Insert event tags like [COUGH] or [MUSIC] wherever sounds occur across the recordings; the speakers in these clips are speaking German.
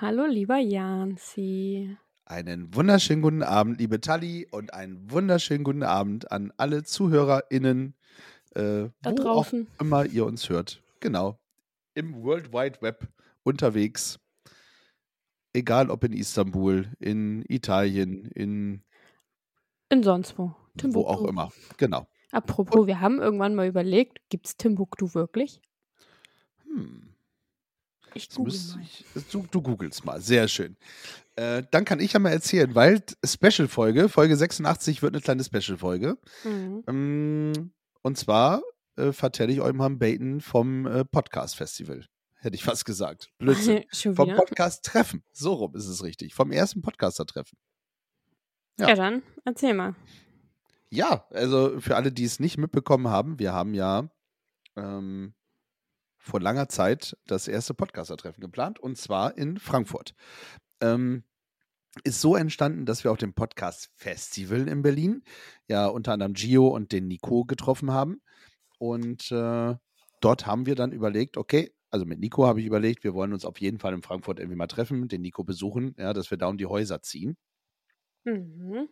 Hallo, lieber Janzi. Einen wunderschönen guten Abend, liebe Tali, und einen wunderschönen guten Abend an alle ZuhörerInnen, äh, Da wo draußen. auch immer ihr uns hört. Genau. Im World Wide Web unterwegs. Egal ob in Istanbul, in Italien, in In sonst wo. wo Timbuktu. auch immer. Genau. Apropos, wir haben irgendwann mal überlegt, gibt es Timbuktu wirklich? Hm. Ich google müsste mal. ich, du, du googelst mal. Sehr schön. Äh, dann kann ich ja mal erzählen, weil Special-Folge, Folge 86 wird eine kleine Special-Folge. Mhm. Ähm, Und zwar äh, vertelle ich euch mal ein Baten vom äh, Podcast-Festival. Hätte ich fast gesagt. [LAUGHS] Blödsinn. Vom? Podcast-Treffen. So rum ist es richtig. Vom ersten Podcaster-Treffen. Ja. Ja. dann erzähl mal. Ja, also für alle, die es nicht mitbekommen haben, wir haben ja ähm, vor langer Zeit das erste Podcaster-Treffen geplant und zwar in Frankfurt. Ähm, ist so entstanden, dass wir auf dem Podcast-Festival in Berlin ja unter anderem Gio und den Nico getroffen haben. Und äh, dort haben wir dann überlegt, okay, also mit Nico habe ich überlegt, wir wollen uns auf jeden Fall in Frankfurt irgendwie mal treffen, den Nico besuchen, ja, dass wir da um die Häuser ziehen. Mhm.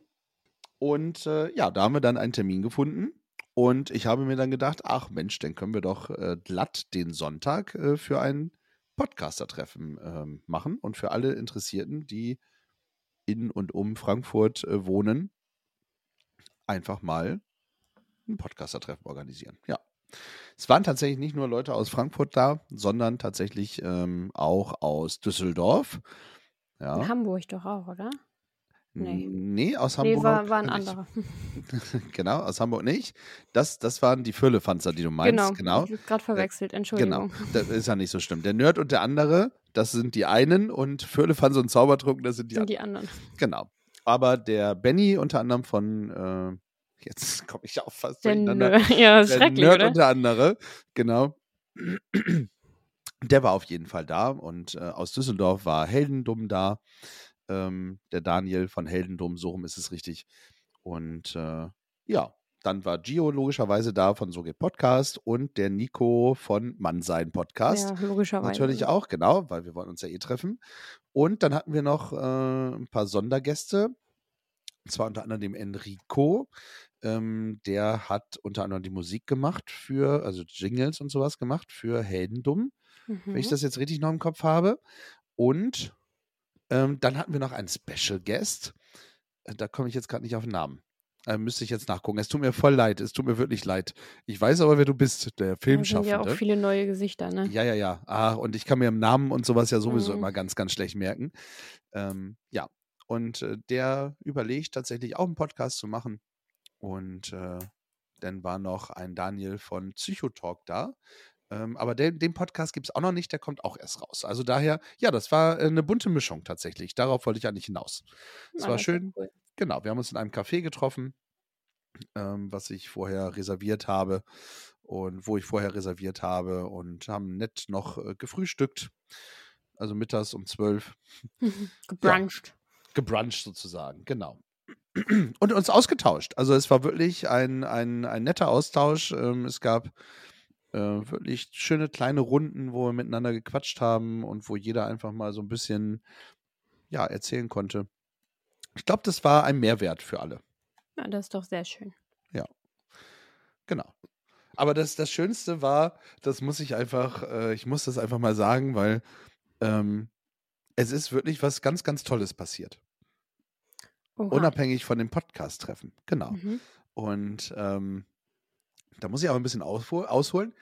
Und äh, ja, da haben wir dann einen Termin gefunden. Und ich habe mir dann gedacht, ach Mensch, dann können wir doch äh, glatt den Sonntag äh, für ein Podcaster-Treffen ähm, machen. Und für alle Interessierten, die in und um Frankfurt äh, wohnen, einfach mal ein Podcaster-Treffen organisieren. Ja. Es waren tatsächlich nicht nur Leute aus Frankfurt da, sondern tatsächlich ähm, auch aus Düsseldorf. Ja. In Hamburg doch auch, oder? Nee. Nee, aus Nee, Hamburg. war, war ein nicht. anderer. [LAUGHS] genau, aus Hamburg nicht. Das, das waren die Füllefanzer, die du meinst. genau. Genau. Gerade verwechselt, Genau. Entschuldigung. Das ist ja nicht so schlimm. Der Nerd und der andere, das sind die einen und Füllefanzer und Zaubertrunken, das sind die Sind anderen. die anderen. Genau. Aber der Benny unter anderem von, äh, jetzt [LAUGHS] komme ich auch fast Der durcheinander. Nerd. Ja, ist Der schrecklich, Nerd oder? und der andere, genau. Der war auf jeden Fall da und äh, aus Düsseldorf war Heldendum da. Ähm, der Daniel von Heldendum, so rum ist es richtig. Und äh, ja, dann war Gio logischerweise da von So geht Podcast und der Nico von Mannsein Podcast. Ja, logischerweise. Natürlich auch, genau, weil wir wollen uns ja eh treffen. Und dann hatten wir noch äh, ein paar Sondergäste. Und zwar unter anderem dem Enrico. Ähm, der hat unter anderem die Musik gemacht für, also Jingles und sowas gemacht für Heldendum, wenn ich Mhm. das jetzt richtig noch im Kopf habe. Und ähm, dann hatten wir noch einen Special Guest. Äh, Da komme ich jetzt gerade nicht auf den Namen. Äh, müsste ich jetzt nachgucken. Es tut mir voll leid. Es tut mir wirklich leid. Ich weiß aber, wer du bist, der Da sind Filmschaffende. ja auch viele neue Gesichter, ne? Ja, ja, ja. Ah, und ich kann mir im Namen und sowas ja sowieso Mhm. immer ganz, ganz schlecht merken. Ähm, ja, und äh, der überlegt tatsächlich auch einen Podcast zu machen. Und äh, dann war noch ein Daniel von Psychotalk da. Ähm, aber den, den Podcast gibt es auch noch nicht, der kommt auch erst raus. Also daher, ja, das war äh, eine bunte Mischung tatsächlich. Darauf wollte ich eigentlich hinaus. Es war ja schön. cool. Genau, wir haben uns in einem Café getroffen, ähm, was ich vorher reserviert habe und wo ich vorher reserviert habe und haben nett noch äh, gefrühstückt. Also mittags um zwölf [LAUGHS] Gebruncht. gebruncht sozusagen, genau. Und uns ausgetauscht. Also es war wirklich ein, ein, ein netter Austausch. Ähm, es gab äh, wirklich schöne kleine Runden, wo wir miteinander gequatscht haben und wo jeder einfach mal so ein bisschen ja, erzählen konnte. Ich glaube, das war ein Mehrwert für alle. Ja, das ist doch sehr schön. Genau. Aber das, das Schönste war, das muss ich einfach, äh, ich muss das einfach mal sagen, weil ähm, es ist wirklich was ganz, ganz Tolles passiert. Oha. Unabhängig von dem Podcast-Treffen. Genau. Mhm. Und ähm, da muss ich aber ein bisschen aushol ausholen.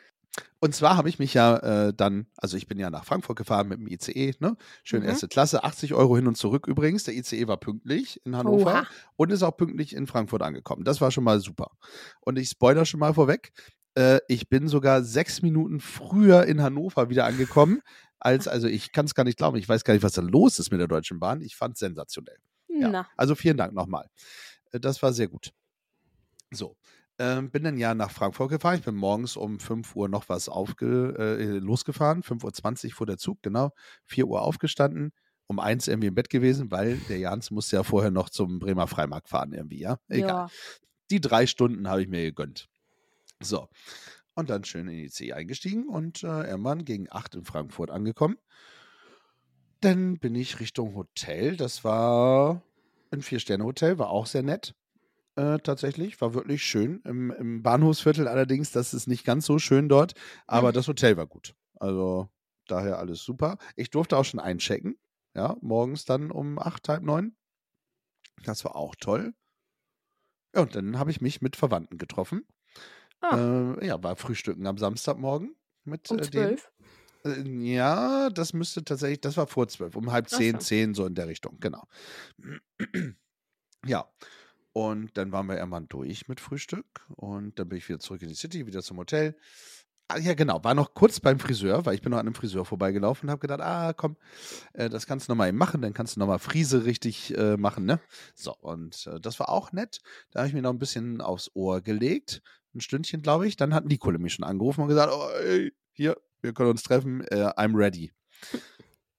Und zwar habe ich mich ja äh, dann, also ich bin ja nach Frankfurt gefahren mit dem ICE, ne? Schön Mhm. erste Klasse, 80 Euro hin und zurück übrigens. Der ICE war pünktlich in Hannover Oha. und ist auch pünktlich in Frankfurt angekommen. Das war schon mal super. Und ich spoiler schon mal vorweg. Äh, ich bin sogar sechs Minuten früher in Hannover wieder angekommen, als, also ich kann es gar nicht glauben, ich weiß gar nicht, was da los ist mit der Deutschen Bahn. Ich fand es sensationell. Ja. Also vielen Dank nochmal. Äh, Das war sehr gut. So. Ähm, bin dann ja nach Frankfurt gefahren. Ich bin morgens um 5 Uhr noch was aufge äh, losgefahren. 5.20 Uhr fuhr der Zug, genau. 4 Uhr aufgestanden. Um eins irgendwie im Bett gewesen, weil der Jans musste ja vorher noch zum Bremer Freimarkt fahren, irgendwie, ja. Egal. Ja. Die drei Stunden habe ich mir gegönnt. So. Und dann schön in die C eingestiegen und äh, irgendwann gegen 8 in Frankfurt angekommen. Dann bin ich Richtung Hotel. Das war ein Vier-Sterne-Hotel, war auch sehr nett. Äh, tatsächlich, war wirklich schön. Im, Im Bahnhofsviertel allerdings, das ist nicht ganz so schön dort, aber Mhm. das Hotel war gut. Also daher alles super. Ich durfte auch schon einchecken. Ja, morgens dann um acht, halb neun. Das war auch toll. Ja, und dann habe ich mich mit Verwandten getroffen. Ah, Äh, ja, war Frühstücken am Samstagmorgen mit um äh, zwölf. Äh, Ja, das müsste tatsächlich, das war vor zwölf, um halb zehn, so. zehn, so in der Richtung, genau. [CLEARS THROAT] Ja, und dann waren wir irgendwann durch mit Frühstück und dann bin ich wieder zurück in die City, wieder zum Hotel. Ah, ja, genau, war noch kurz beim Friseur, weil ich bin noch an einem Friseur vorbeigelaufen und habe gedacht, ah, komm, äh, das kannst du nochmal eben machen, dann kannst du nochmal Friese richtig äh, machen, ne? So, und äh, das war auch nett. Da habe ich mir noch ein bisschen aufs Ohr gelegt, ein Stündchen, glaube ich. Dann hat Nicole mich schon angerufen und gesagt, oh, ey, hier, wir können uns treffen, äh, I'm ready.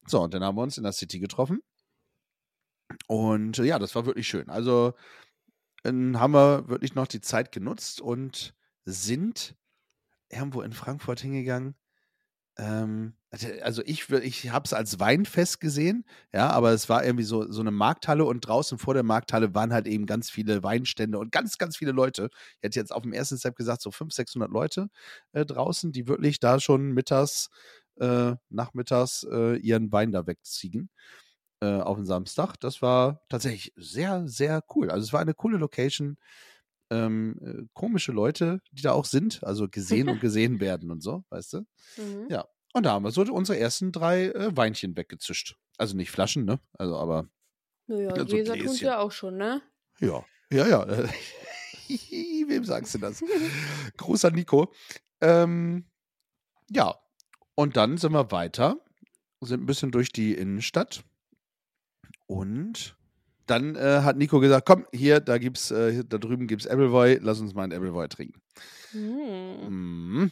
So, und dann haben wir uns in der City getroffen. Und äh, ja, das war wirklich schön. Also haben wir wirklich noch die Zeit genutzt und sind irgendwo in Frankfurt hingegangen. Ähm, also ich, wür- ich habe es als Weinfest gesehen, ja, aber es war irgendwie so, so eine Markthalle und draußen vor der Markthalle waren halt eben ganz viele Weinstände und ganz, ganz viele Leute. Ich hätte jetzt auf dem ersten Step gesagt, so 500, 600 Leute äh, draußen, die wirklich da schon mittags, äh, nachmittags äh, ihren Wein da wegziehen äh, auf den Samstag. Das war tatsächlich sehr, sehr cool. Also es war eine coole Location. Ähm, äh, komische Leute, die da auch sind, also gesehen und [LAUGHS] gesehen werden und so, weißt du? Mhm. Ja. Und da haben wir so unsere ersten drei äh, Weinchen weggezischt. Also nicht Flaschen, ne? Also aber Naja, Ja, so Gläser tun ja auch schon, ne? ja, ja, ja. äh, [LAUGHS] Wem sagst du das? [LAUGHS] Gruß an Nico. Ähm, ja, und dann sind wir weiter, sind ein bisschen durch die Innenstadt und dann äh, hat Nico gesagt, komm, hier, da gibt's, äh, da drüben gibt's Appleboy, lass uns mal ein Appleboy trinken. Mhm.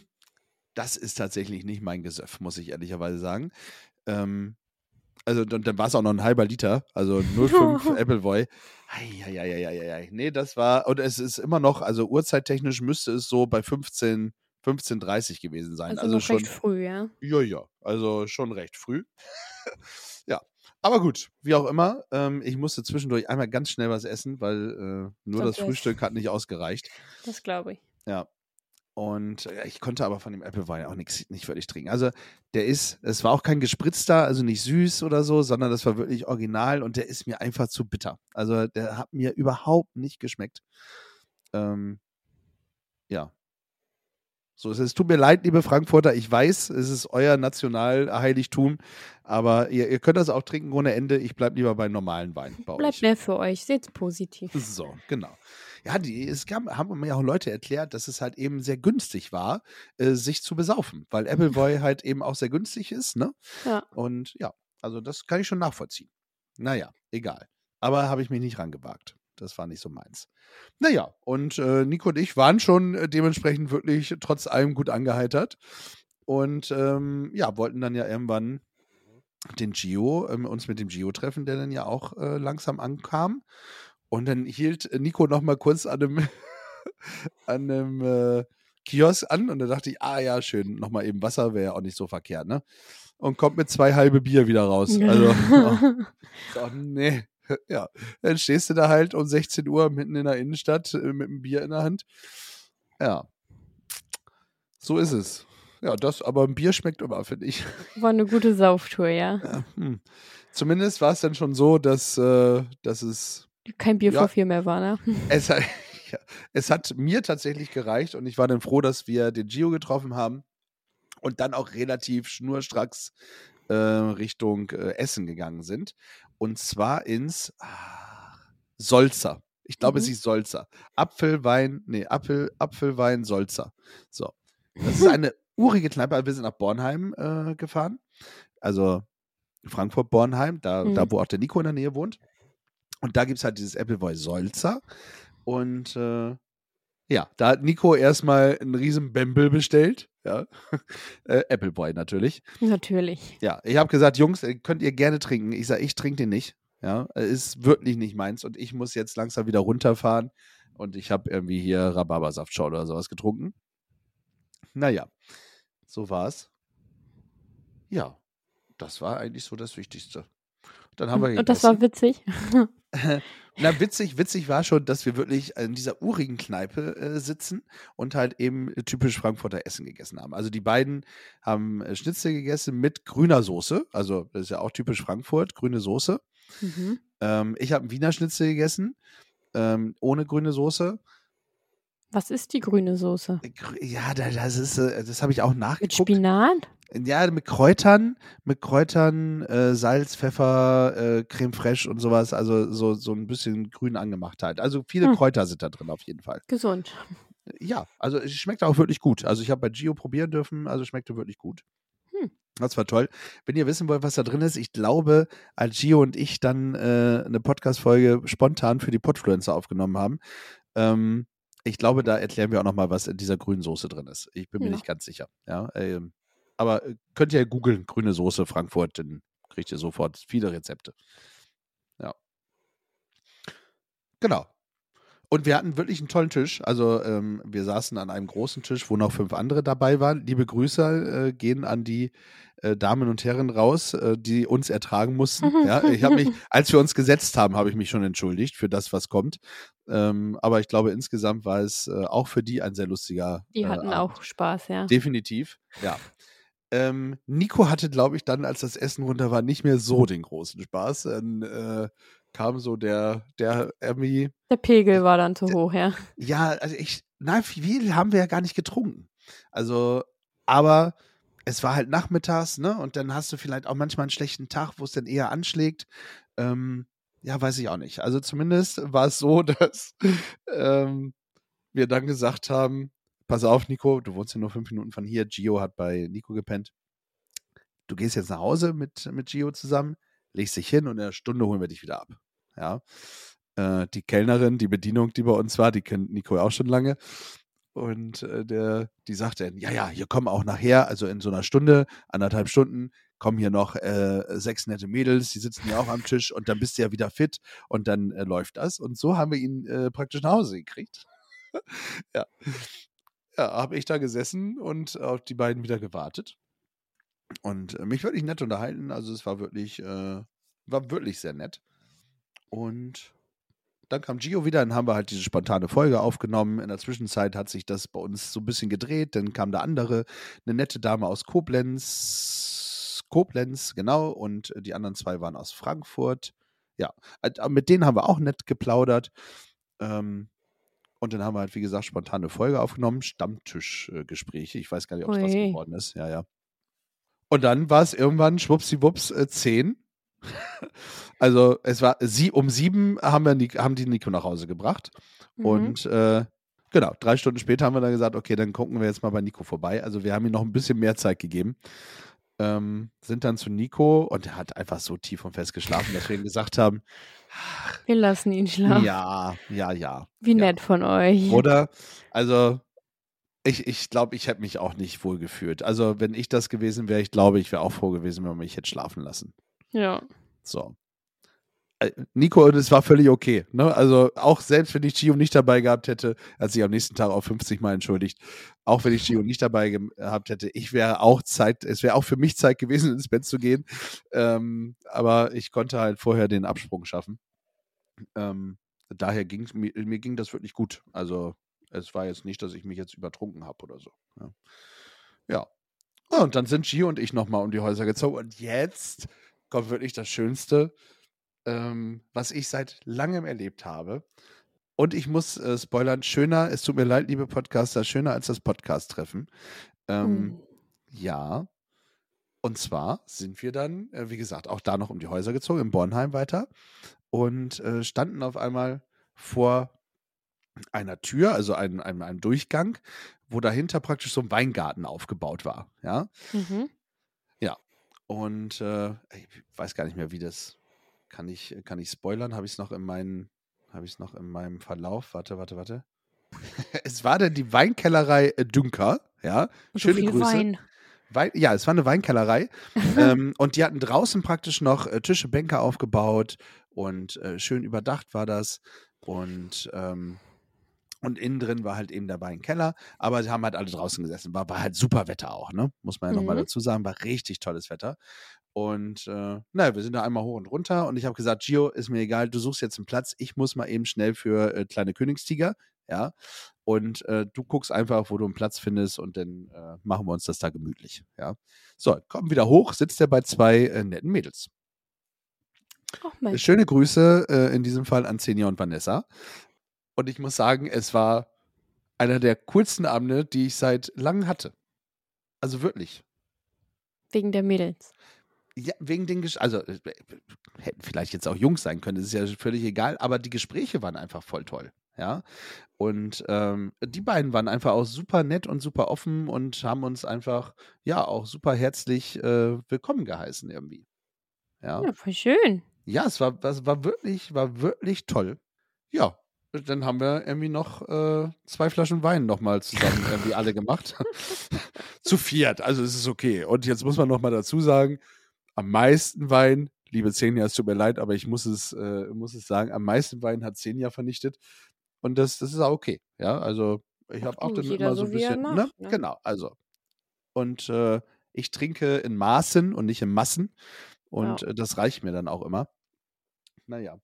Das ist tatsächlich nicht mein Gesöff, muss ich ehrlicherweise sagen. Ähm, also dann, dann war es auch noch ein halber Liter, also 0,5 [LAUGHS] Appleboy. Eieieiei. Nee, das war, und es ist immer noch, also uhrzeittechnisch müsste es so bei 15, 15.30 gewesen sein. Also, Also, schon, recht früh, ja. ja, ja, also schon recht früh. [LAUGHS] ja, aber gut, wie auch immer, ähm, ich musste zwischendurch einmal ganz schnell was essen, weil äh, nur das wär's- Frühstück hat nicht ausgereicht. Das glaube ich. Ja. Und äh, ich konnte aber von dem Apple-Wein auch nix, nicht wirklich trinken. Also der ist, es war auch kein gespritzter, also nicht süß oder so, sondern das war wirklich original und der ist mir einfach zu bitter. Also der hat mir überhaupt nicht geschmeckt. Ähm, ja. So, es ist, tut mir leid, liebe Frankfurter, ich weiß, es ist euer Nationalheiligtum, aber ihr, ihr könnt das auch trinken ohne Ende. Ich bleibe lieber beim normalen Wein bei Bleibt euch. mehr für euch. Seht's positiv. So, genau. Ja, die, es gab, haben mir auch Leute erklärt, dass es halt eben sehr günstig war, äh, sich zu besaufen, weil Appleboy [LAUGHS] halt eben auch sehr günstig ist, ne? Ja. Und ja, also das kann ich schon nachvollziehen. Naja, egal. Aber habe ich mich nicht rangewagt. Das war nicht so meins. Naja, und äh, Nico und ich waren schon äh, dementsprechend wirklich trotz allem gut angeheitert. Und ähm, ja, wollten dann ja irgendwann den Gio, ähm, uns mit dem Gio treffen, der dann ja auch äh, langsam ankam. Und dann hielt Nico noch mal kurz an einem, [LAUGHS] an einem äh, Kiosk an und da dachte ich, ah ja, schön, noch mal eben Wasser wäre ja auch nicht so verkehrt, ne? Und kommt mit zwei halbe Bier wieder raus. Also, [LAUGHS] oh, so, nee. [LAUGHS] Ja, dann stehst du da halt um 16 Uhr mitten in der Innenstadt äh, mit einem Bier in der Hand. Ja, so ist es. Ja, das, aber ein Bier schmeckt immer, finde ich. [LAUGHS] War eine gute Sauftour, ja. Ja, hm. Zumindest war es dann schon so, dass, äh, dass es, Kein Bier Ja. vor vier mehr war, ne? [LAUGHS] es, hat- ja, es hat mir tatsächlich gereicht und ich war dann froh, dass wir den Gio getroffen haben und dann auch relativ schnurstracks äh, Richtung äh, Essen gegangen sind. Und zwar ins ah, Solzer. Ich glaube, es Mhm. ist Solzer. Apfelwein, nee, Apfel, Apfelwein Solzer. So. Das ist eine urige Kneipe. Wir sind nach Bornheim äh, gefahren. also Frankfurt-Bornheim, da, Mhm. da wo auch der Nico in der Nähe wohnt. Und da gibt es halt dieses Appleboy Solzer. Und äh, ja, da hat Nico erstmal einen riesen Bembel bestellt. Ja. [LAUGHS] äh, Appleboy natürlich. Natürlich. Ja, ich habe gesagt, Jungs, äh, könnt ihr gerne trinken. Ich sage, ich trinke den nicht. Ja, äh, ist wirklich nicht meins. Und ich muss jetzt langsam wieder runterfahren. Und ich habe irgendwie hier Rhabarbersaftschau oder sowas getrunken. Naja, so war's. Ja, das war eigentlich so das Wichtigste. Dann haben wir Und das war witzig. [LAUGHS] na, witzig, witzig war schon, dass wir wirklich in dieser urigen Kneipe äh, sitzen und halt eben typisch Frankfurter Essen gegessen haben. Also die beiden haben äh, Schnitzel gegessen mit grüner Soße. Also das ist ja auch typisch Frankfurt, grüne Soße. Mhm. Ähm, ich habe einen Wiener Schnitzel gegessen, ähm, ohne grüne Soße. Was ist die grüne Soße? Äh, Ja, da- das ist, äh, das habe ich auch Mit nachgeguckt. Spinat? Ja, mit Kräutern, mit Kräutern, äh, Salz, Pfeffer, äh, Creme fraiche und sowas. Also so, so ein bisschen grün angemacht halt. Also viele Hm. Kräuter sind da drin auf jeden Fall. Gesund. Ja, also es schmeckt auch wirklich gut. Also ich habe bei Gio probieren dürfen, also schmeckte wirklich gut. Hm. Das war toll. Wenn ihr wissen wollt, was da drin ist, ich glaube, als Gio und ich dann äh, eine Podcast-Folge spontan für die Podfluencer aufgenommen haben, ähm, ich glaube, da erklären wir auch nochmal, was in dieser grünen Soße drin ist. Ich bin mir Ja. nicht ganz sicher. Ja, ähm, aber äh, könnt ihr googeln, grüne Soße Frankfurt, dann kriegt ihr sofort viele Rezepte. Ja. Genau. Und wir hatten wirklich einen tollen Tisch. Also ähm, wir saßen an einem großen Tisch, wo noch fünf andere dabei waren. Liebe Grüße äh, gehen an die äh, Damen und Herren raus, äh, die uns ertragen mussten. [LAUGHS] ja, ich habe mich, als wir uns gesetzt haben, habe ich mich schon entschuldigt für das, was kommt. Ähm, aber ich glaube, insgesamt war es äh, auch für die ein sehr lustiger. Die äh, hatten auch Spaß, ja. Definitiv, ja. Ähm, Nico hatte, glaube ich, dann, als das Essen runter war, nicht mehr so den großen Spaß. Dann äh, kam so der, der irgendwie, Der Pegel war dann zu hoch, ja. ja, also ich, na, viel haben wir ja gar nicht getrunken. Also, aber es war halt nachmittags, ne? Und dann hast du vielleicht auch manchmal einen schlechten Tag, wo es dann eher anschlägt. Ähm, ja, weiß ich auch nicht. Also zumindest war es so, [LAUGHS] dass ähm, wir dann gesagt haben, pass auf, Nico, du wohnst ja nur fünf Minuten von hier. Gio hat bei Nico gepennt. Du gehst jetzt nach Hause mit, mit Gio zusammen, legst dich hin und in einer Stunde holen wir dich wieder ab. Ja. Äh, die Kellnerin, die Bedienung, die bei uns war, die kennt Nico ja auch schon lange. Und äh, der, die sagte, dann, ja, ja, hier kommen auch nachher, also in so einer Stunde, anderthalb Stunden, kommen hier noch äh, sechs nette Mädels, die sitzen ja auch am Tisch und dann bist du ja wieder fit und dann äh, läuft das. Und so haben wir ihn äh, praktisch nach Hause gekriegt. [LAUGHS] ja. Ja, habe ich da gesessen und auf die beiden wieder gewartet. Und äh, mich wirklich nett unterhalten. Also es war wirklich, äh, war wirklich sehr nett. Und dann kam Gio wieder, dann haben wir halt diese spontane Folge aufgenommen. In der Zwischenzeit hat sich das bei uns so ein bisschen gedreht. Dann kam der andere, eine nette Dame aus Koblenz. Koblenz, genau. Und die anderen zwei waren aus Frankfurt. Ja, äh, mit denen haben wir auch nett geplaudert. Ähm, und dann haben wir halt, wie gesagt, spontane Folge aufgenommen. Stammtischgespräche. Ich weiß gar nicht, ob es was geworden ist. Ja, ja. Und dann war es irgendwann schwuppsiwupps äh, 10. [LAUGHS] also es war sie um sieben haben wir haben die Nico nach Hause gebracht. Mhm. Und äh, genau, drei Stunden später haben wir dann gesagt, okay, dann gucken wir jetzt mal bei Nico vorbei. Also wir haben ihm noch ein bisschen mehr Zeit gegeben. Ähm, sind dann zu Nico und er hat einfach so tief und fest geschlafen, dass wir ihm gesagt haben, Wir lassen ihn schlafen. ja, ja, ja. Wie ja. nett von euch. Oder? Also, ich, ich glaube, ich hätte mich auch nicht wohl gefühlt. Also, wenn ich das gewesen wäre, ich glaube, ich wäre auch froh gewesen, wenn man mich hätte schlafen lassen. Ja. So. Äh, Nico, das war völlig okay. Ne? Also, auch selbst wenn ich Gio nicht dabei gehabt hätte, hat sich am nächsten Tag auch 50 Mal entschuldigt. Auch wenn ich Gio nicht dabei ge- gehabt hätte, ich wäre auch Zeit, es wäre auch für mich Zeit gewesen, [LAUGHS] ins Bett zu gehen. Ähm, aber ich konnte halt vorher den Absprung schaffen. Ähm, daher ging mir, mir ging das wirklich gut. Also, es war jetzt nicht, dass ich mich jetzt übertrunken habe oder so. Ja. ja. Ah, Und dann sind Gio und ich nochmal um die Häuser gezogen. Und jetzt kommt wirklich das Schönste, ähm, was ich seit langem erlebt habe. Und ich muss äh, spoilern, schöner, es tut mir leid, liebe Podcaster, schöner als das Podcast-Treffen. Ähm, Oh. Ja. Und zwar sind wir dann, äh, wie gesagt, auch da noch um die Häuser gezogen, in Bornheim weiter. Und äh, standen auf einmal vor einer Tür, also einem, einem, einem Durchgang, wo dahinter praktisch so ein Weingarten aufgebaut war. Ja. Mhm. Und äh, ich weiß gar nicht mehr, wie das. Kann ich, kann ich spoilern? Habe ich es noch in meinen, habe ich es noch in meinem Verlauf? Warte, warte, warte. [LAUGHS] es war denn die Weinkellerei äh, Dünker, ja. Schöne so viel Grüße. Wein. Wein, ja, es war eine Weinkellerei. [LAUGHS] ähm, und die hatten draußen praktisch noch äh, Tische, Bänke aufgebaut und äh, schön überdacht war das. Und, ähm, und innen drin war halt eben der Weinkeller. Aber sie haben halt alle draußen gesessen. War, war halt super Wetter auch, ne? Muss man ja nochmal Mhm. dazu sagen. War richtig tolles Wetter. Und äh, naja, wir sind da einmal hoch und runter. Und ich habe gesagt, Gio, ist mir egal, du suchst jetzt einen Platz. Ich muss mal eben schnell für äh, kleine Königstiger. Ja. Und äh, du guckst einfach, wo du einen Platz findest und dann äh, machen wir uns das da gemütlich. Ja. So, kommen wieder hoch, sitzt er bei zwei äh, netten Mädels. Ach Mensch. Schöne Grüße äh, in diesem Fall an Xenia und Vanessa. Und ich muss sagen, es war einer der coolsten Abende, die ich seit langem hatte. Also wirklich. Wegen der Mädels. Ja, wegen den Ges also äh, hätten vielleicht jetzt auch Jungs sein können, das ist ja völlig egal, aber die Gespräche waren einfach voll toll, ja. Und ähm, die beiden waren einfach auch super nett und super offen und haben uns einfach ja auch super herzlich äh, willkommen geheißen irgendwie. Ja. Ja, voll schön. Ja, es war, das war wirklich, war wirklich toll. Ja, dann haben wir irgendwie noch äh, zwei Flaschen Wein nochmal zusammen irgendwie alle gemacht. [LAUGHS] [LAUGHS] Zu viert, also es ist okay. Und jetzt muss man nochmal dazu sagen, am meisten Wein, liebe Xenia, es tut mir leid, aber ich muss es, äh, muss es sagen, am meisten Wein hat Xenia vernichtet. Und das, das ist auch okay. Ja, also ich habe auch jeder immer so ein bisschen, mag, ne? ne? Genau, also. Und äh, ich trinke in Maßen und nicht in Massen. Und Ja. äh, das reicht mir dann auch immer. Naja,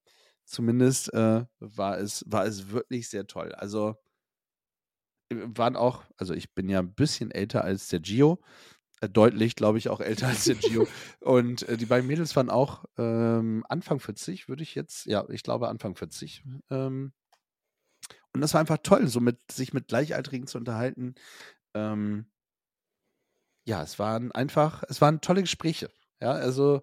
zumindest äh, war, es, war es wirklich sehr toll. Also äh, waren auch, also ich bin ja ein bisschen älter als der Gio. Äh, deutlich, glaube ich, auch älter als der Gio. Und äh, die beiden Mädels waren auch ähm, Anfang 40, würde ich jetzt, ja, ich glaube Anfang 40. Ähm, und das war einfach toll, so mit, sich mit Gleichaltrigen zu unterhalten. Ähm, ja, es waren einfach, es waren tolle Gespräche. Ja, also,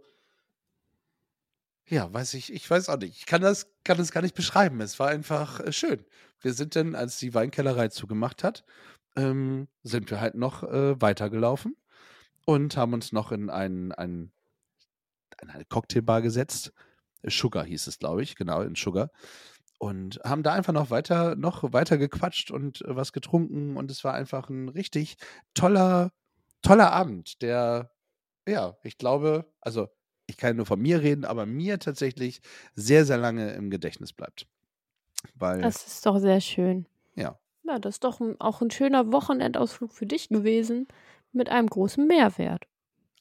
ja, weiß ich, ich weiß auch nicht. Ich kann das, kann das gar nicht beschreiben. Es war einfach äh, schön. Wir sind dann, als die Weinkellerei zugemacht hat, ähm, sind wir halt noch äh, weitergelaufen und haben uns noch in einen, einen, in eine Cocktailbar gesetzt. Sugar hieß es, glaube ich, genau, in Sugar. Und haben da einfach noch weiter, noch weiter gequatscht und äh, was getrunken. Und es war einfach ein richtig toller, toller Abend, der, ja, ich glaube, also ich kann nur von mir reden, aber mir tatsächlich sehr, sehr lange im Gedächtnis bleibt. Weil, Das ist doch sehr schön. ja, Ja, das ist doch auch ein schöner Wochenendausflug für dich gewesen mit einem großen Mehrwert.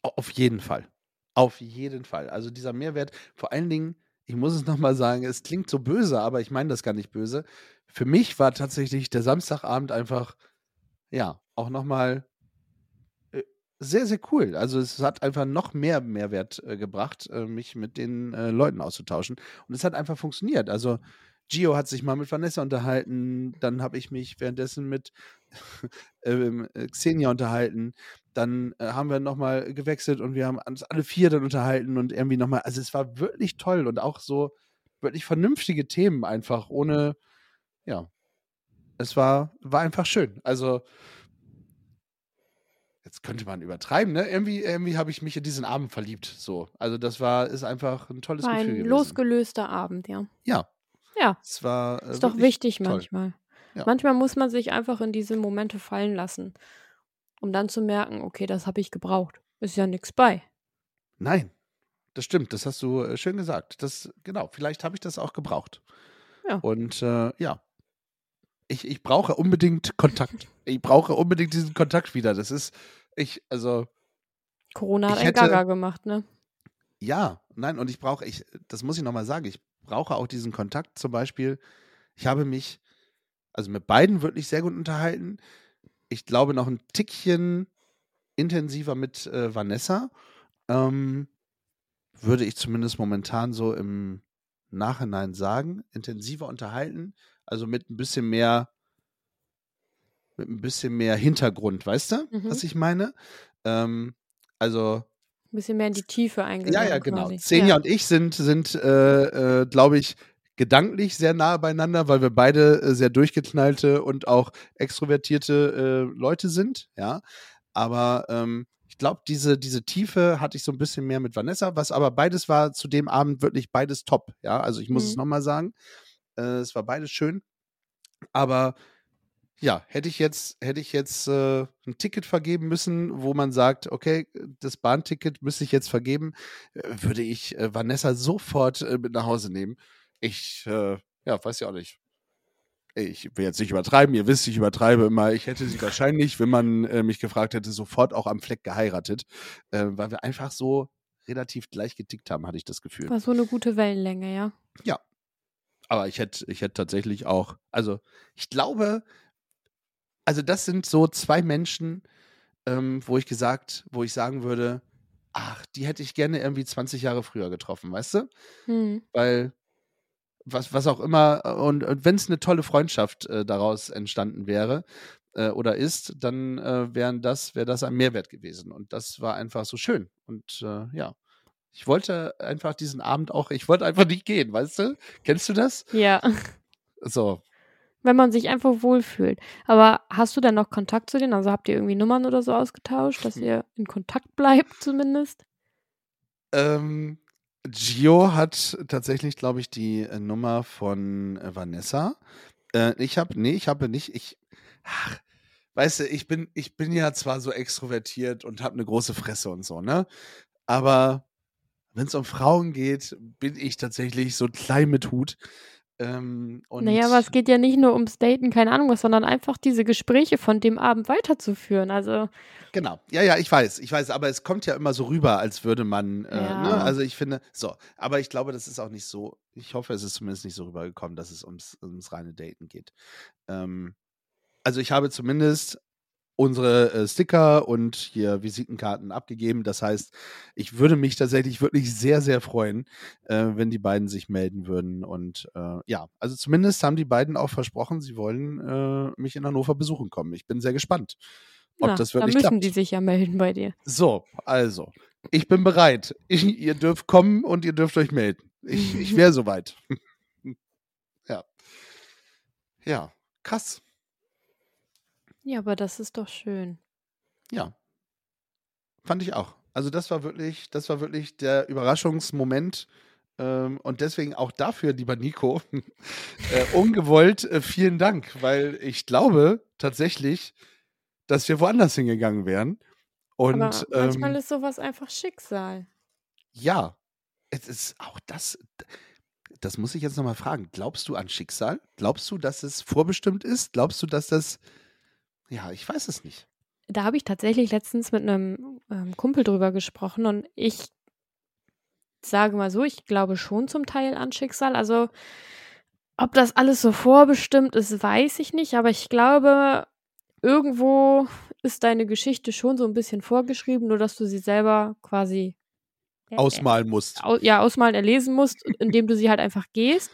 au- auf jeden Fall. Auf jeden Fall. Also dieser Mehrwert, vor allen Dingen, ich muss es nochmal sagen, es klingt so böse, aber ich meine das gar nicht böse. Für mich war tatsächlich der Samstagabend einfach, ja, auch nochmal äh, sehr, sehr cool. Also es hat einfach noch mehr Mehrwert äh, gebracht, äh, mich mit den äh, Leuten auszutauschen. Und es hat einfach funktioniert. Also Gio hat sich mal mit Vanessa unterhalten, dann habe ich mich währenddessen mit [LAUGHS] ähm, äh, Xenia unterhalten, dann äh, haben wir nochmal gewechselt und wir haben uns alle vier dann unterhalten und irgendwie nochmal, also es war wirklich toll und auch so wirklich vernünftige Themen einfach, ohne, ja, es war, war einfach schön. Also jetzt könnte man übertreiben, ne? Irgendwie, irgendwie habe ich mich in diesen Abend verliebt, so. Also das war, ist einfach ein tolles War Gefühl ein gewesen. losgelöster Abend, ja. Ja, Ja, es war äh, ist doch wichtig toll. manchmal. Ja. Manchmal muss man sich einfach in diese Momente fallen lassen, um dann zu merken, okay, das habe ich gebraucht. Ist ja nichts bei. Nein, das stimmt, das hast du äh, schön gesagt. Das, genau, vielleicht habe ich das auch gebraucht. Ja. Und äh, ja, ich, ich brauche unbedingt Kontakt. Ich brauche unbedingt diesen Kontakt wieder. Das ist, ich, also, Corona hat ein Gaga gemacht, ne? ja, nein, und ich brauche, ich, das muss ich nochmal sagen, ich brauche auch diesen Kontakt zum Beispiel. Ich habe mich, also mit beiden wirklich sehr gut unterhalten. Ich glaube noch ein Tickchen intensiver mit äh, Vanessa. Ähm, würde ich zumindest momentan so im Nachhinein sagen. Intensiver unterhalten, also mit ein bisschen mehr, mit ein bisschen mehr Hintergrund, weißt du, Mhm. was ich meine? Ähm, also Ein bisschen mehr in die Tiefe ja, eingegangen. ja, genau. Quasi. Xenia ja. und ich sind, sind äh, äh, glaube ich, gedanklich sehr nahe beieinander, weil wir beide äh, sehr durchgeknallte und auch extrovertierte äh, Leute sind, ja. Aber ähm, Ich glaube, diese, diese Tiefe hatte ich so ein bisschen mehr mit Vanessa, was aber beides war zu dem Abend wirklich beides top. Ja, also ich muss Mhm. es nochmal sagen. Äh, es war beides schön. Aber ja, hätte ich jetzt, hätte ich jetzt äh, ein Ticket vergeben müssen, wo man sagt, okay, das Bahnticket müsste ich jetzt vergeben, äh, würde ich äh, Vanessa sofort äh, mit nach Hause nehmen. Ich, äh, ja, weiß ja auch nicht. Ich will jetzt nicht übertreiben, ihr wisst, ich übertreibe immer. Ich hätte sie wahrscheinlich, wenn man äh, mich gefragt hätte, sofort auch am Fleck geheiratet, weil wir einfach so relativ gleich getickt haben, hatte ich das Gefühl. War so eine gute Wellenlänge, ja. Aber ich hätte, ich hätte tatsächlich auch, also ich glaube, also das sind so zwei Menschen, ähm, wo ich gesagt, wo ich sagen würde, ach, die hätte ich gerne irgendwie 20 Jahre früher getroffen, weißt du? Hm. Weil was, was auch immer, äh, und, und wenn es eine tolle Freundschaft äh, daraus entstanden wäre äh, oder ist, dann äh, wären das, wäre das ein Mehrwert gewesen. Und das war einfach so schön. Und äh, ja. Ich wollte einfach diesen Abend auch, ich wollte einfach nicht gehen, weißt du? Kennst du das? Ja, So, wenn man sich einfach wohlfühlt. Aber hast du denn noch Kontakt zu denen? Also habt ihr irgendwie Nummern oder so ausgetauscht, dass ihr in Kontakt [LAUGHS] bleibt zumindest? Ähm, Gio hat tatsächlich, glaube ich, die äh, Nummer von äh, Vanessa. Äh, ich habe, nee, ich habe nicht, ich, ach, weißt du, ich bin, ich bin ja zwar so extrovertiert und habe eine große Fresse und so, ne? Aber wenn es um Frauen geht, bin ich tatsächlich so klein mit Hut. Ähm, naja, aber es geht ja nicht nur ums Daten, keine Ahnung was, sondern einfach diese Gespräche von dem Abend weiterzuführen. Also, Genau. Ja, ja, ich weiß, ich weiß, aber es kommt ja immer so rüber, als würde man, äh, Ja. ne? Also ich finde, so, aber ich glaube, das ist auch nicht so, ich hoffe, es ist zumindest nicht so rübergekommen, dass es ums, ums reine Daten geht. Ähm, also ich habe zumindest unsere äh, Sticker und hier Visitenkarten abgegeben. Das heißt, ich würde mich tatsächlich wirklich sehr, sehr freuen, äh, wenn die beiden sich melden würden. Und äh, ja, also zumindest haben die beiden auch versprochen, sie wollen äh, mich in Hannover besuchen kommen. Ich bin sehr gespannt, ob na, das da wirklich müssen klappt. die sich ja melden bei dir. So, also, ich bin bereit. Ich, ihr dürft kommen und ihr dürft euch melden. Ich, ich [LAUGHS] wäre soweit. [LAUGHS] ja. Ja, krass. Ja, aber das ist doch schön. Ja. Fand ich auch. Also das war wirklich, das war wirklich der Überraschungsmoment. Ähm, und deswegen auch dafür, lieber Nico, [LAUGHS] äh, ungewollt äh, vielen Dank, weil ich glaube tatsächlich, dass wir woanders hingegangen wären. Und aber manchmal ähm, ist sowas einfach Schicksal. Ja, es ist auch das. Das muss ich jetzt nochmal fragen. Glaubst du an Schicksal? Glaubst du, dass es vorbestimmt ist? Glaubst du, dass das. Ja, ich weiß es nicht. Da habe ich tatsächlich letztens mit einem ähm, Kumpel drüber gesprochen und ich sage mal so, ich glaube schon zum Teil an Schicksal. Also, ob das alles so vorbestimmt ist, weiß ich nicht, aber ich glaube, irgendwo ist deine Geschichte schon so ein bisschen vorgeschrieben, nur dass du sie selber quasi äh, Ausmalen musst. ja, ausmalen, erlesen musst, indem du sie halt einfach gehst.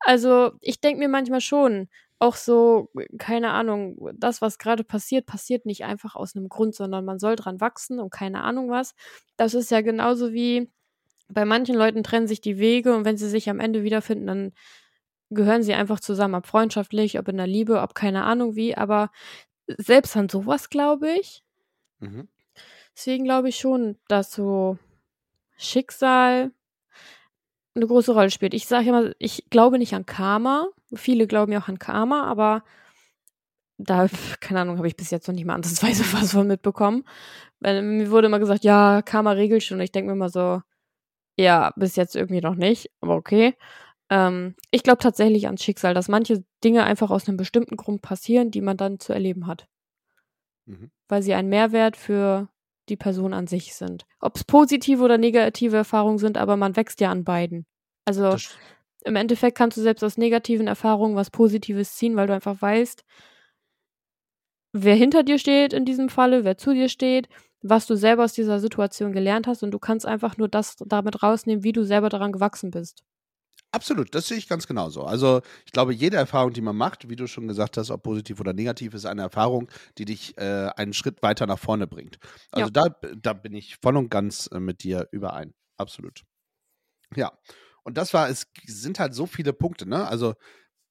Also, ich denke mir manchmal schon, auch so, keine Ahnung, das, was gerade passiert, passiert nicht einfach aus einem Grund, sondern man soll dran wachsen und keine Ahnung was. Das ist ja genauso wie bei manchen Leuten trennen sich die Wege und wenn sie sich am Ende wiederfinden, dann gehören sie einfach zusammen, ob freundschaftlich, ob in der Liebe, ob keine Ahnung wie, aber selbst an sowas glaube ich. Mhm. Deswegen glaube ich schon, dass so Schicksal eine große Rolle spielt. Ich sage immer, ich glaube nicht an Karma. Viele glauben ja auch an Karma, aber da, [LAUGHS] keine Ahnung, habe ich bis jetzt noch nicht mal ansatzweise [LAUGHS] was von mitbekommen. Weil mir wurde immer gesagt, ja, Karma regelt schon. Und ich denke mir immer so, ja, bis jetzt irgendwie noch nicht, aber okay. Ähm, ich glaube tatsächlich ans Schicksal, dass manche Dinge einfach aus einem bestimmten Grund passieren, die man dann zu erleben hat. Mhm. Weil sie ein Mehrwert für die Person an sich sind. Ob es positive oder negative Erfahrungen sind, aber man wächst ja an beiden. Also Das, im Endeffekt kannst du selbst aus negativen Erfahrungen was Positives ziehen, weil du einfach weißt, wer hinter dir steht in diesem Falle, wer zu dir steht, was du selber aus dieser Situation gelernt hast und du kannst einfach nur das damit rausnehmen, wie du selber daran gewachsen bist. Absolut, das sehe ich ganz genauso. Also, ich glaube, jede Erfahrung, die man macht, wie du schon gesagt hast, ob positiv oder negativ, ist eine Erfahrung, die dich äh, einen Schritt weiter nach vorne bringt. Also, Ja. da, da bin ich voll und ganz äh, mit dir überein. Absolut. Ja. Und das war, es sind halt so viele Punkte, ne? Also,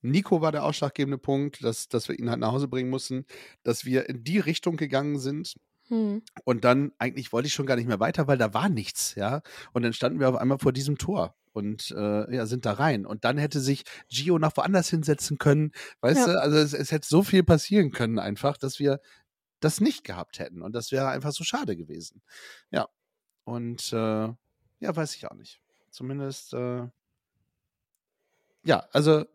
Nico war der ausschlaggebende Punkt, dass, dass wir ihn halt nach Hause bringen mussten, dass wir in die Richtung gegangen sind, Hm. Und dann eigentlich wollte ich schon gar nicht mehr weiter, weil da war nichts, ja. Und dann standen wir auf einmal vor diesem Tor und äh, ja, sind da rein. Und dann hätte sich Gio noch woanders hinsetzen können, weißt Ja. du? Also es, es hätte so viel passieren können einfach, dass wir das nicht gehabt hätten. Und das wäre einfach so schade gewesen. Ja. Und äh, ja, weiß ich auch nicht. Zumindest, äh, ja, also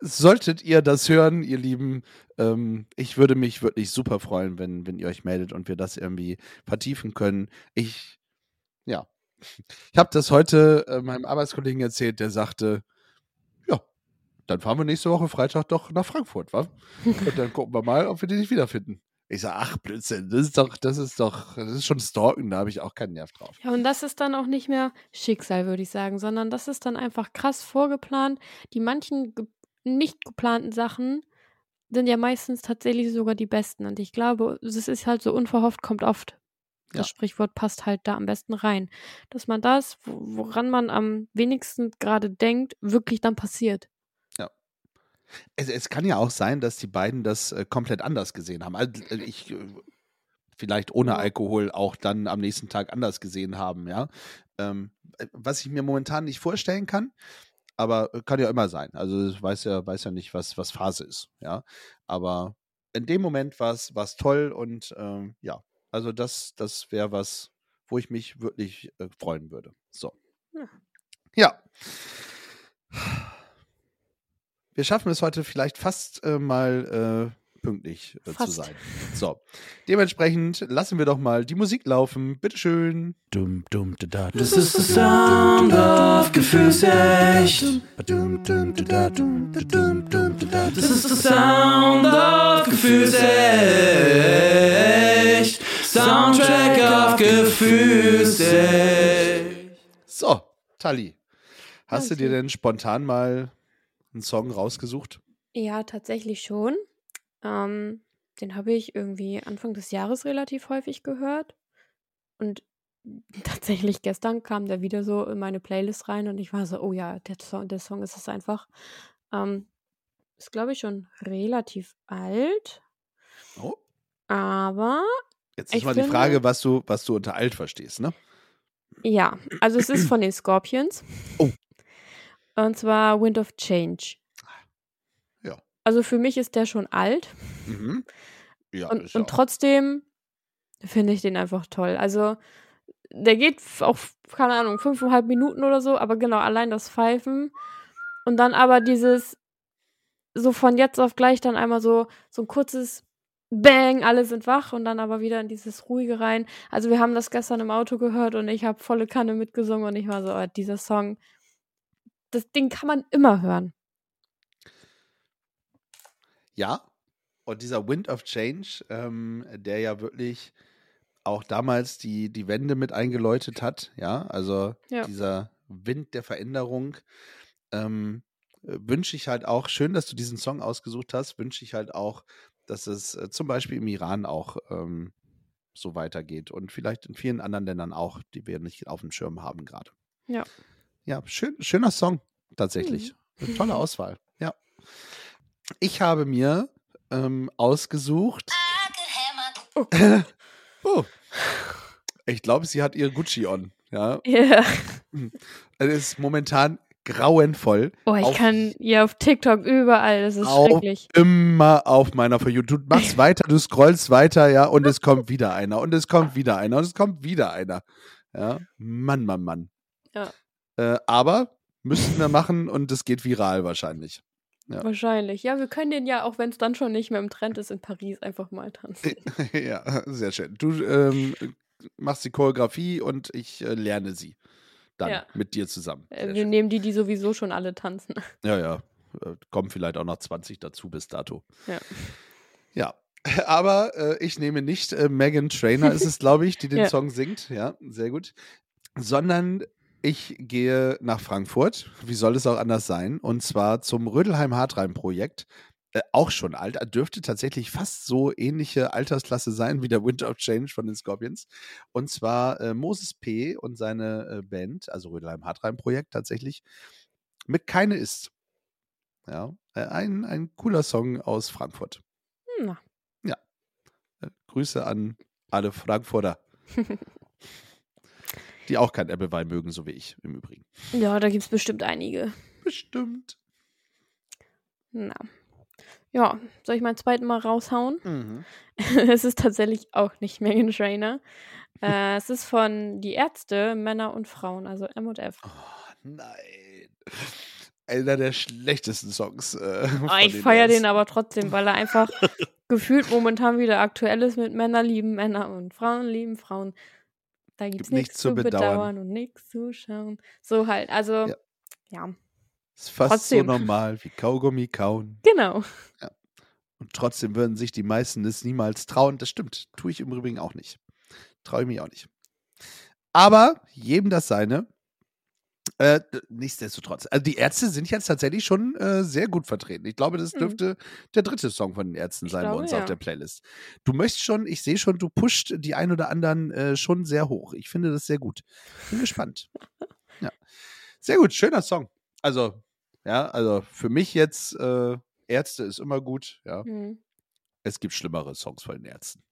solltet ihr das hören, ihr Lieben, ähm, ich würde mich wirklich super freuen, wenn, wenn ihr euch meldet und wir das irgendwie vertiefen können. Ich, ja, ich habe das heute äh, meinem Arbeitskollegen erzählt, der sagte, ja, dann fahren wir nächste Woche Freitag doch nach Frankfurt, wa? Und dann gucken wir mal, ob wir die nicht wiederfinden. Ich sage, ach Blödsinn, das ist doch, das ist doch, das ist schon Stalken, da habe ich auch keinen Nerv drauf. Ja, und das ist dann auch nicht mehr Schicksal, würde ich sagen, sondern das ist dann einfach krass vorgeplant. Die manchen nicht geplanten Sachen sind ja meistens tatsächlich sogar die besten. Und ich glaube, es ist halt so unverhofft, kommt oft. Das Ja. Sprichwort passt halt da am besten rein. Dass man das, wo- woran man am wenigsten gerade denkt, wirklich dann passiert. Es, es kann ja auch sein, dass die beiden das äh, komplett anders gesehen haben. Also, äh, ich äh, vielleicht ohne. Alkohol auch dann am nächsten Tag anders gesehen haben, ja. Ähm, äh, was ich mir momentan nicht vorstellen kann, aber äh, kann ja immer sein. Also weiß ja, weiß ja nicht, was, was Phase ist, ja. Aber in dem Moment war es toll und ähm, ja, also das, das wäre was, wo ich mich wirklich äh, freuen würde. So. Ja. Ja. Wir schaffen es heute vielleicht fast äh, mal äh, pünktlich äh, zu sein. So. Dementsprechend lassen wir doch mal die Musik laufen. Bitteschön. Dum, dum, da, da, Das ist der Sound of Gefühlsecht. Das ist der Sound of Gefühlsecht. Soundtrack of Gefühlsecht. So, Tali. Hast du dir Okay. denn spontan mal einen Song rausgesucht? Ja, tatsächlich schon. Ähm, den habe ich irgendwie Anfang des Jahres relativ häufig gehört. Und [LAUGHS] tatsächlich gestern kam der wieder so in meine Playlist rein und ich war so, oh ja, der Song, der Song ist es einfach. Ähm, ist, glaube ich, schon relativ alt, Oh. aber Jetzt ist mal die finde- Frage, was du, was du unter alt verstehst, ne? ja, also es ist von den Scorpions. Oh. Und zwar Wind of Change. Also für mich ist der schon alt. Mhm. Ja, Und, und trotzdem finde ich den einfach toll. Also, der geht auch, keine Ahnung, fünfeinhalb Minuten oder so, aber genau, allein das Pfeifen. Und dann aber dieses, so von jetzt auf gleich dann einmal so, so ein kurzes Bang, alle sind wach und dann aber wieder in dieses Ruhige rein. Also, wir haben das gestern im Auto gehört und ich habe volle Kanne mitgesungen und ich war so, oh, dieser Song, das Ding kann man immer hören. Ja, und dieser Wind of Change, ähm, der ja wirklich auch damals die, die Wende mit eingeläutet hat, ja, also Ja. dieser Wind der Veränderung, ähm, äh, wünsche ich halt auch, schön, dass du diesen Song ausgesucht hast, wünsche ich halt auch, dass es äh, zum Beispiel im Iran auch ähm, so weitergeht und vielleicht in vielen anderen Ländern auch, die wir nicht auf dem Schirm haben gerade. Ja. Ja, schön, schöner Song, tatsächlich. Eine tolle Auswahl, ja. Ich habe mir ähm, ausgesucht. [LAUGHS] oh. Ich glaube, sie hat ihr Gucci on. Ja, Ja. [LAUGHS] es ist momentan grauenvoll. Oh, ich Auf- kann ja auf TikTok überall, das ist Auf- schrecklich. Immer auf meiner For You. Du machst [LAUGHS] weiter, du scrollst weiter, ja, und es kommt wieder einer und es kommt wieder einer und es kommt wieder einer. Ja, Mann, Mann, Mann. Ja. Äh, aber müssten wir machen und es geht viral wahrscheinlich. Ja. Wahrscheinlich. Ja, wir können den ja, auch wenn es dann schon nicht mehr im Trend ist, in Paris einfach mal tanzen. [LAUGHS] ja, sehr schön. Du ähm, machst die Choreografie und ich äh, lerne sie dann Ja. mit dir zusammen. Äh, Sehr wir schön. nehmen die, die sowieso schon alle tanzen. [LAUGHS] Ja, ja. Äh, Kommen vielleicht auch noch 20 dazu bis dato. Ja. Ja. [LAUGHS] Aber äh, ich nehme nicht äh, Megan Trainer, ist es, glaube ich, die den. Song singt. Ja, sehr gut. Sondern ich gehe nach Frankfurt. Wie soll es auch anders sein? Und zwar zum Rödelheim-Hartreim-Projekt. Äh, auch schon alt. Dürfte tatsächlich fast so ähnliche Altersklasse sein wie der Winter of Change von den Scorpions. Und zwar äh, Moses P. und seine äh, Band, also Rödelheim-Hartreim-Projekt tatsächlich, mit Keine ist. Ja, äh, ein, ein cooler Song aus Frankfurt. Hm, Äh, Grüße an Alle Frankfurter. [LAUGHS] die auch kein Applewein mögen, so wie ich im Übrigen. Ja, da gibt es bestimmt einige. Bestimmt. Na. Ja, soll ich meinen zweiten mal raushauen? Mhm. [LAUGHS] es ist tatsächlich auch nicht Megan Trainer. äh, [LAUGHS] es ist von Die Ärzte, Männer und Frauen, also M und F. Oh, nein. Einer der schlechtesten Songs. Äh, Oh, ich feiere den aber trotzdem, weil er einfach [LAUGHS] gefühlt momentan wieder aktuell ist mit Männer lieben Männer und Frauen lieben Frauen. Da gibt es nichts zu bedauern. und nichts zu schauen. So halt, also Ja. ja, Ist fast Trotzdem. so normal wie Kaugummi kauen. genau. Und trotzdem würden sich die meisten es niemals trauen. Das stimmt. Tue ich im Übrigen auch nicht. Traue ich mich auch nicht. Aber jedem das seine. Äh, nichtsdestotrotz. Also die Ärzte sind jetzt tatsächlich schon äh, sehr gut vertreten. Ich glaube, das Mhm. dürfte der dritte Song von den Ärzten Ich sein bei glaube, uns auf ja. der Playlist. Du möchtest schon, ich sehe schon, du pusht die ein oder anderen äh, schon sehr hoch. Ich finde das sehr gut. Bin gespannt. ja. Sehr gut, schöner Song. Also, ja, also für mich jetzt, äh, Ärzte ist immer gut, ja. Hm. Es gibt schlimmere Songs von den Ärzten.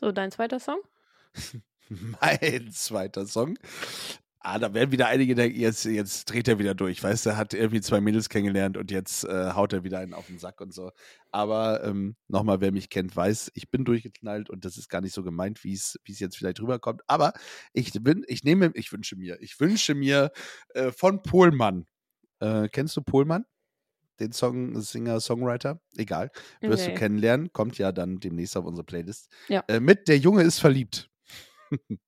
So, dein zweiter Song? [LAUGHS] Mein zweiter Song. Ah, da werden wieder einige denken, jetzt, jetzt dreht er wieder durch. Weißt du, er hat irgendwie zwei Mädels kennengelernt und jetzt äh, haut er wieder einen auf den Sack und so. Aber ähm, nochmal, wer mich kennt, weiß, ich bin durchgeknallt und das ist gar nicht so gemeint, wie es jetzt vielleicht rüberkommt. Aber ich bin, ich nehme, ich wünsche mir, ich wünsche mir äh, von Pohlmann. Äh, kennst du Pohlmann? Den Song, Singer, Songwriter? Egal. Wirst Nee. du kennenlernen. Kommt ja dann demnächst auf unsere Playlist. Ja. Äh, mit Der Junge ist verliebt.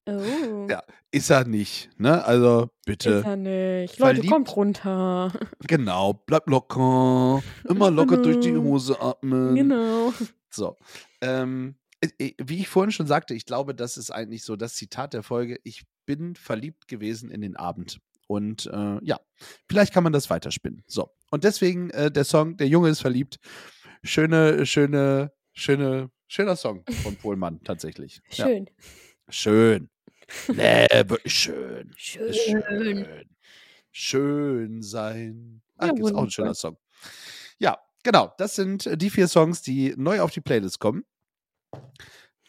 Oh. Ja, Ist er nicht, ne? Also bitte. Ist er nicht. Leute, Verliebt. kommt runter. Genau, bleib locker. Immer locker durch die. Hose atmen. genau. So. Ähm, äh, äh, wie ich vorhin schon sagte, ich glaube, das ist eigentlich so das Zitat der Folge. Ich bin verliebt gewesen in den Abend. Und äh, ja, vielleicht kann man das weiterspinnen. So. Und deswegen äh, der Song, der Junge ist verliebt. Schöne, schöne, schöne, schöner Song von Pohlmann tatsächlich. Ja. Schön. Schön. Nee, [LAUGHS] wirklich schön. Schön. Ist schön. Schön sein. Ah, Ja, gibt's auch ein schöner Song. Ja, genau. Das sind äh, die vier Songs, die neu auf die Playlist kommen.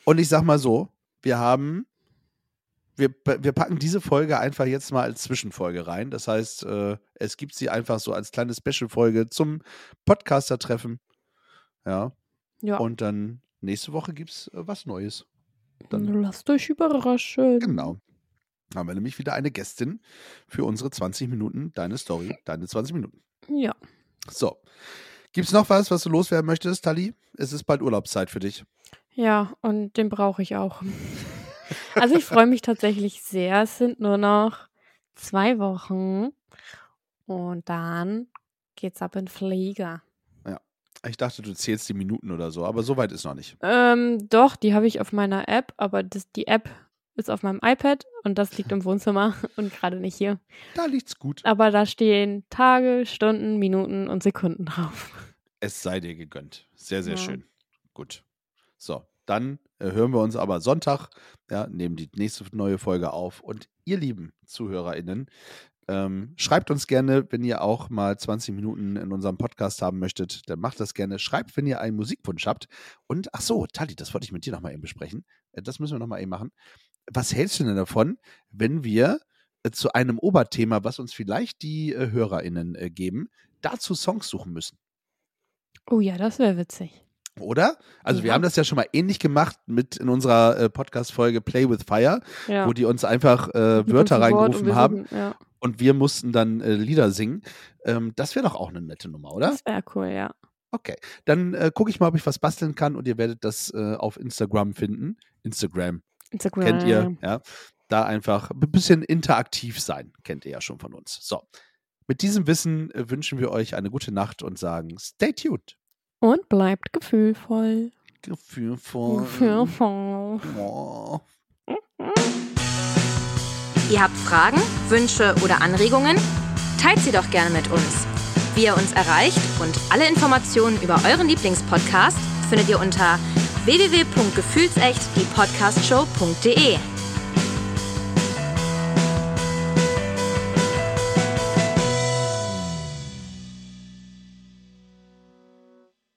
Und ich sag mal so, wir haben, wir, wir packen diese Folge einfach jetzt mal als Zwischenfolge rein. Das heißt, äh, es gibt sie einfach so als kleine Special-Folge zum Podcaster-Treffen. Ja. Ja. Und dann nächste Woche gibt's äh, was Neues. Dann Lasst euch überraschen. Genau. Haben wir nämlich wieder eine Gästin für unsere 20 Minuten, deine Story, deine 20 Minuten. Ja. So. Gibt es noch was, was du loswerden möchtest, Tali? Es ist bald Urlaubszeit für dich. Ja, und den brauche ich auch. Also ich freue mich tatsächlich sehr. Es sind nur noch zwei Wochen. Und dann geht's ab in Flieger. Ich dachte, du zählst die Minuten oder so, aber so weit ist noch nicht. Ähm, doch, die habe ich auf meiner App, aber das, die App ist auf meinem iPad und das liegt im Wohnzimmer [LAUGHS] und gerade nicht hier. Da liegt's gut. Aber da stehen Tage, Stunden, Minuten und Sekunden drauf. Es sei dir gegönnt. Sehr, sehr Ja. schön. Gut. So, dann äh, hören wir uns aber Sonntag, ja, nehmen die nächste neue Folge auf. Und ihr lieben ZuhörerInnen, ähm, schreibt uns gerne, wenn ihr auch mal 20 Minuten in unserem Podcast haben möchtet, dann macht das gerne. Schreibt, wenn ihr einen Musikwunsch habt. Und ach so, Tali, das wollte ich mit dir nochmal eben besprechen. Äh, Das müssen wir nochmal eben machen. Was hältst du denn davon, wenn wir äh, zu einem Oberthema, was uns vielleicht die äh, HörerInnen äh, geben, dazu Songs suchen müssen? Oh ja, das wäre witzig. Oder? Also wir Ja. haben das ja schon mal ähnlich gemacht mit in unserer äh, Podcast-Folge Play with Fire, Ja. wo die uns einfach äh, Wörter reingerufen wir haben Ja, und wir mussten dann äh, Lieder singen. Ähm, das wäre doch auch eine nette Nummer, oder? das wäre cool, ja. Okay. Dann äh, gucke ich mal, ob ich was basteln kann und ihr werdet das äh, auf Instagram finden. Instagram, Instagram. kennt ihr, ja. Da einfach ein bisschen interaktiv sein, kennt ihr ja schon von uns. So. Mit diesem Wissen äh, wünschen wir euch eine gute Nacht und sagen, stay tuned. Und bleibt gefühlvoll. Gefühlvoll. Gefühlvoll. Oh. Ihr habt Fragen, Wünsche oder Anregungen? Teilt sie doch gerne mit uns. Wie ihr uns erreicht und alle Informationen über euren Lieblingspodcast findet ihr unter www.gefühlsecht die Podcastshow.de.